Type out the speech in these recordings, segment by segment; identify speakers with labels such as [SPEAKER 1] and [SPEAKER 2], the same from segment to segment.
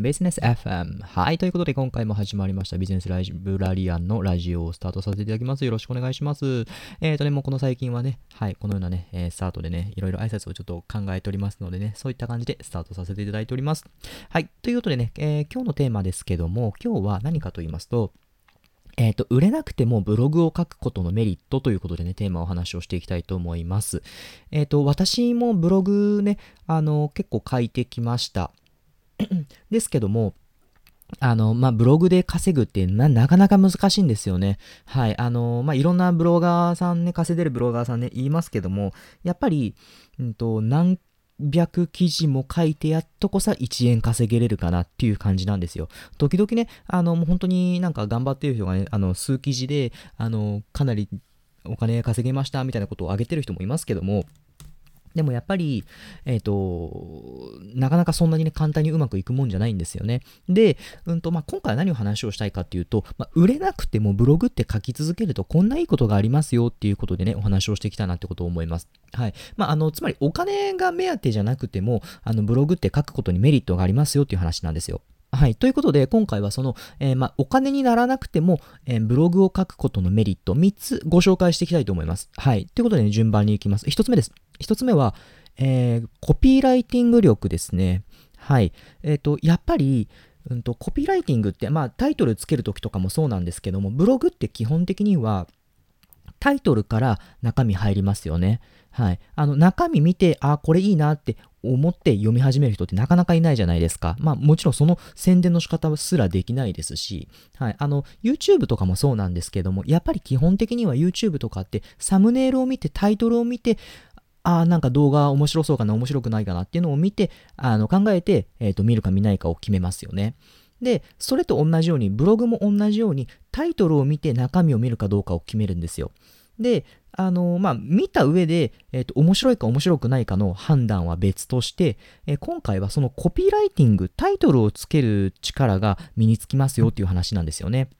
[SPEAKER 1] ビジネス FM。はい。ということで、今回も始まりましたビジネスライブラリアンのラジオをスタートさせていただきます。よろしくお願いします。えっ、ー、とね、もうこの最近はね、はい、このようなね、え、スタートでね、いろいろ挨拶をちょっと考えておりますのでね、そういった感じでスタートさせていただいております。はい。ということでね、えー、今日のテーマですけども、今日は何かと言いますと、えっ、ー、と、売れなくてもブログを書くことのメリットということでね、テーマをお話をしていきたいと思います。えっ、と、私もブログね、あの、結構書いてきました。ですけども、あの、まあ、ブログで稼ぐってな、なかなか難しいんですよね。はい。あの、まあ、いろんなブロガーさんね、稼いでるブロガーさんね、言いますけども、やっぱり、うんと、何百記事も書いてやっとこさ1円稼げれるかなっていう感じなんですよ。時々ね、あの、もう本当になんか頑張ってる人がね、あの、数記事で、あの、かなりお金稼げましたみたいなことを上げてる人もいますけども、でもやっぱり、えっ、ー、と、なかなかそんなにね、簡単にうまくいくもんじゃないんですよね。で、うんと、まあ、今回は何を話をしたいかっていうと、まあ、売れなくてもブログって書き続けるとこんないいことがありますよっていうことでね、お話をしてきたなってことを思います。はい。まあ、あの、つまりお金が目当てじゃなくても、あの、ブログって書くことにメリットがありますよっていう話なんですよ。はい。ということで、今回はその、えー、まあ、お金にならなくても、えー、ブログを書くことのメリット3つご紹介していきたいと思います。はい。ということで、ね、順番に行きます。1つ目です。1つ目は、えー、コピーライティング力ですね。はい。えっ、ー、と、やっぱり、うんと、コピーライティングって、まあ、タイトルつけるときとかもそうなんですけども、ブログって基本的には、タイトルから中身入りますよね。はい。あの、中身見て、あ、これいいなって思って読み始める人ってなかなかいないじゃないですか。まあもちろんその宣伝の仕方すらできないですし、はい。あの、YouTube とかもそうなんですけども、やっぱり基本的には YouTube とかってサムネイルを見て、タイトルを見て、ああ、なんか動画面白そうかな、面白くないかなっていうのを見て、あの考えて、えっ、ー、と、見るか見ないかを決めますよね。で、それと同じように、ブログも同じように、タイトルを見て中身を見るかどうかを決めるんですよ。で、あのまあ、見た上で、えっ、ー、と、面白いか面白くないかの判断は別として、えー、今回はそのコピーライティング、タイトルをつける力が身につきますよっていう話なんですよね。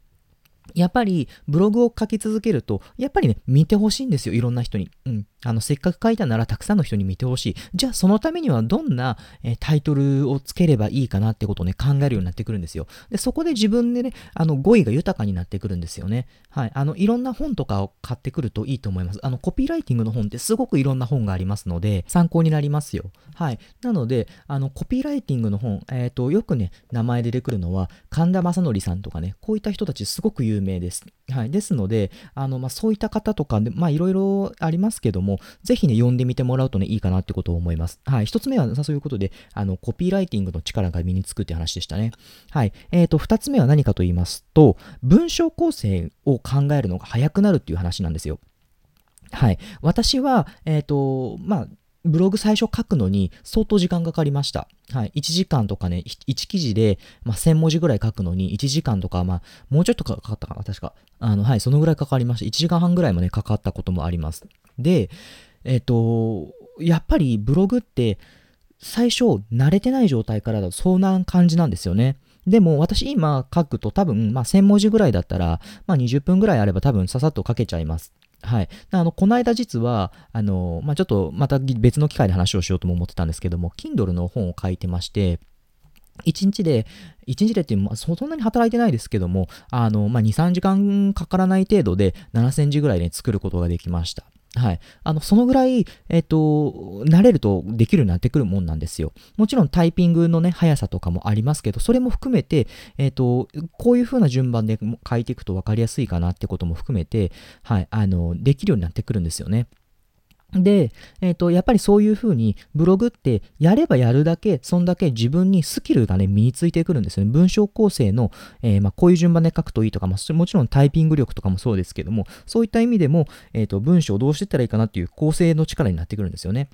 [SPEAKER 1] やっぱりブログを書き続けると、やっぱりね、見てほしいんですよ、いろんな人に。うん。あの、せっかく書いたならたくさんの人に見てほしい。じゃあ、そのためにはどんな、えー、タイトルをつければいいかなってことをね、考えるようになってくるんですよ。で、そこで自分でね、あの、語彙が豊かになってくるんですよね。はい。あの、いろんな本とかを買ってくるといいと思います。あの、コピーライティングの本ってすごくいろんな本がありますので、参考になりますよ。はい。なので、あの、コピーライティングの本、えっ、ー、と、よくね、名前出てくるのは、神田正則さんとかね、こういった人たちすごく有名です。はい。ですので、あの、まあ、そういった方とかで、まあ、いろいろありますけども、もぜひね、読んでみてもらうとね、いいかなってことを思います。はい。一つ目は、そういうことで、あの、コピーライティングの力が身につくって話でしたね。はい。えっ、ー、と、二つ目は何かと言いますと、文章構成を考えるのが早くなるっていう話なんですよ。はい。私は、えっ、ー、と、まあ、ブログ最初書くのに相当時間かかりました。はい。1時間とかね、1記事で、まあ、1000文字ぐらい書くのに1時間とか、まあ、もうちょっとかかったかな、確か。あの、はい、そのぐらいかかりました。1時間半ぐらいもね、かかったこともあります。で、えっ、と、やっぱりブログって最初慣れてない状態からだとそうな感じなんですよね。でも私今書くと多分、まあ、1000文字ぐらいだったら、まあ、20分ぐらいあれば多分ささっと書けちゃいます。はい。あの、この間実は、あの、まあ、ちょっとまた別の機会で話をしようとも思ってたんですけども、Kindle の本を書いてまして、1日で、1日でっていう、まあ、そんなに働いてないですけども、あの、まあ、2、3時間かからない程度で7000字ぐらいで、ね、作ることができました。はい。あの、そのぐらい、えっ、ー、と、慣れるとできるようになってくるもんなんですよ。もちろんタイピングのね、速さとかもありますけど、それも含めて、えっ、ー、と、こういう風な順番で書いていくと分かりやすいかなってことも含めて、はい、あの、できるようになってくるんですよね。で、えっ、ー、と、やっぱりそういうふうに、ブログってやればやるだけ、そんだけ自分にスキルがね、身についてくるんですよね。文章構成の、えー、まあ、こういう順番で書くといいとか、まあ、もちろんタイピング力とかもそうですけども、そういった意味でも、えっ、ー、と、文章をどうしていったらいいかなっていう構成の力になってくるんですよね。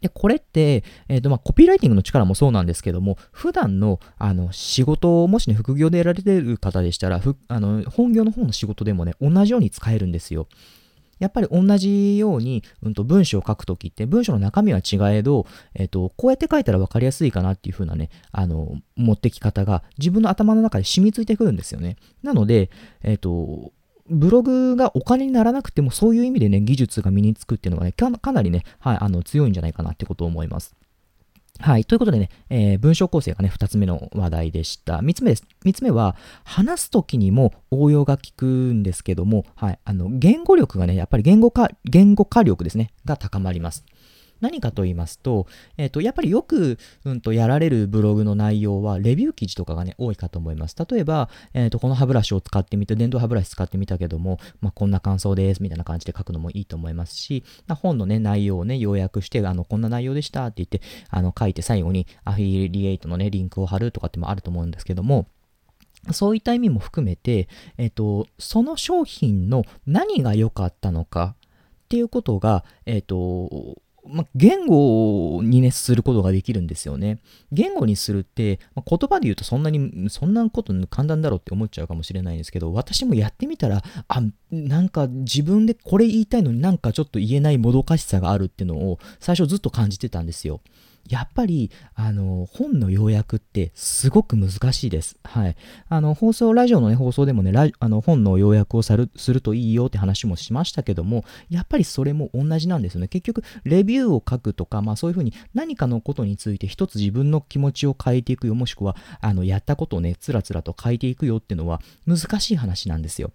[SPEAKER 1] で、これって、えっ、ー、と、まあ、コピーライティングの力もそうなんですけども、普段の、あの、仕事を、もしね、副業でやられてる方でしたら、あの、本業の方の仕事でもね、同じように使えるんですよ。やっぱり同じように、うんと、文章を書くときって、文章の中身は違えど、えっ、と、こうやって書いたら分かりやすいかなっていう風なね、あの、持ってき方が自分の頭の中で染みついてくるんですよね。なので、えっ、と、ブログがお金にならなくても、そういう意味でね、技術が身につくっていうのがね、かなりね、はい、あの、強いんじゃないかなってことを思います。はい。ということでね、えー、文章構成がね、2つ目の話題でした。3つ目です。3つ目は、話すときにも応用が効くんですけども、はい。あの、言語力がね、やっぱり言語化、言語化力ですね、が高まります。何かと言いますと、えっ、ー、と、やっぱりよく、うんと、やられるブログの内容は、レビュー記事とかがね、多いかと思います。例えば、えっ、ー、と、この歯ブラシを使ってみて、電動歯ブラシ使ってみたけども、まあ、こんな感想です、みたいな感じで書くのもいいと思いますし、まあ、本のね、内容をね、要約して、あの、こんな内容でしたって言って、あの、書いて最後にアフィリエイトのね、リンクを貼るとかってもあると思うんですけども、そういった意味も含めて、えっ、と、その商品の何が良かったのかっていうことが、えっ、と、ま言語にね、することができるんですよね。言語にするって、ま言葉で言うとそんなに、そんなこと簡単だろうって思っちゃうかもしれないんですけど、私もやってみたら、あ、なんか自分でこれ言いたいのになんかちょっと言えないもどかしさがあるっていうのを最初ずっと感じてたんですよ。やっぱり、あの、本の要約ってすごく難しいです。はい。あの、放送、ラジオのね、放送でもね、ラあの本の要約をさるするといいよって話もしましたけども、やっぱりそれも同じなんですよね。結局、レビューを書くとか、まあそういうふうに何かのことについて一つ自分の気持ちを変えていくよ、もしくは、あの、やったことをね、つらつらと変えていくよっていうのは難しい話なんですよ。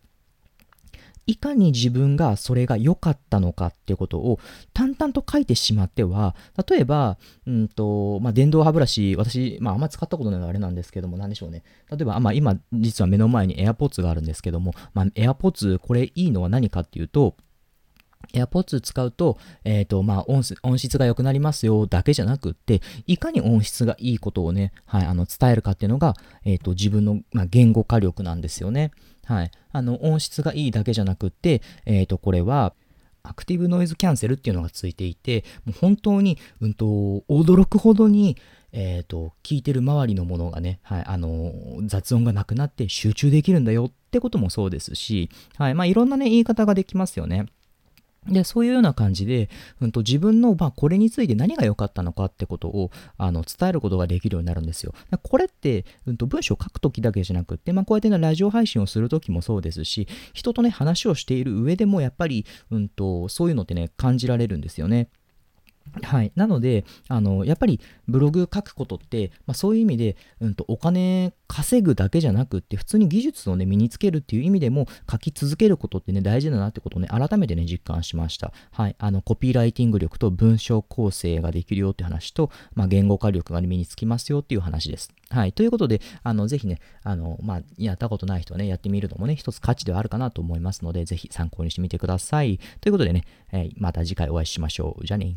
[SPEAKER 1] いかに自分がそれが良かったのかっていうことを淡々と書いてしまっては、例えば、うんと、まあ、電動歯ブラシ、私、まあ、あんまり使ったことないのはあれなんですけども、なんでしょうね。例えば、まあ、今、実は目の前に AirPods があるんですけども、まあ、AirPods、これいいのは何かっていうと、AirPods 使うと、えっ、ー、と、まあ音、音質が良くなりますよだけじゃなくって、いかに音質がいいことをね、はい、あの、伝えるかっていうのが、えっ、ー、と、自分の、まあ、言語化力なんですよね。はい。あの、音質がいいだけじゃなくて、え、ー、と、これは、アクティブノイズキャンセルっていうのがついていて、もう本当に、うんと、驚くほどに、えっ、ー、と、聞いてる周りのものがね、はい、あの、雑音がなくなって集中できるんだよってこともそうですし、はい、まあいろんなね、言い方ができますよね。で、そういうような感じで、うんと、自分の、まあ、これについて何が良かったのかってことを、あの、伝えることができるようになるんですよ。これって、うんと、文章を書くときだけじゃなくって、まあ、こうやってね、ラジオ配信をするときもそうですし、人とね、話をしている上でも、やっぱり、うんと、そういうのってね、感じられるんですよね。はい。なので、あの、やっぱりブログ書くことって、まあ、そういう意味で、うんと、お金稼ぐだけじゃなくって、普通に技術をね、身につけるっていう意味でも、書き続けることってね、大事だなってことをね、改めてね、実感しました。はい。あの、コピーライティング力と文章構成ができるよって話と、まあ、言語化力が、身につきますよっていう話です。はい。ということで、あの、ぜひね、あの、まあ、やったことない人はね、やってみるのもね、一つ価値ではあるかなと思いますので、ぜひ参考にしてみてください。ということでね、えー、また次回お会いしましょう。じゃあね。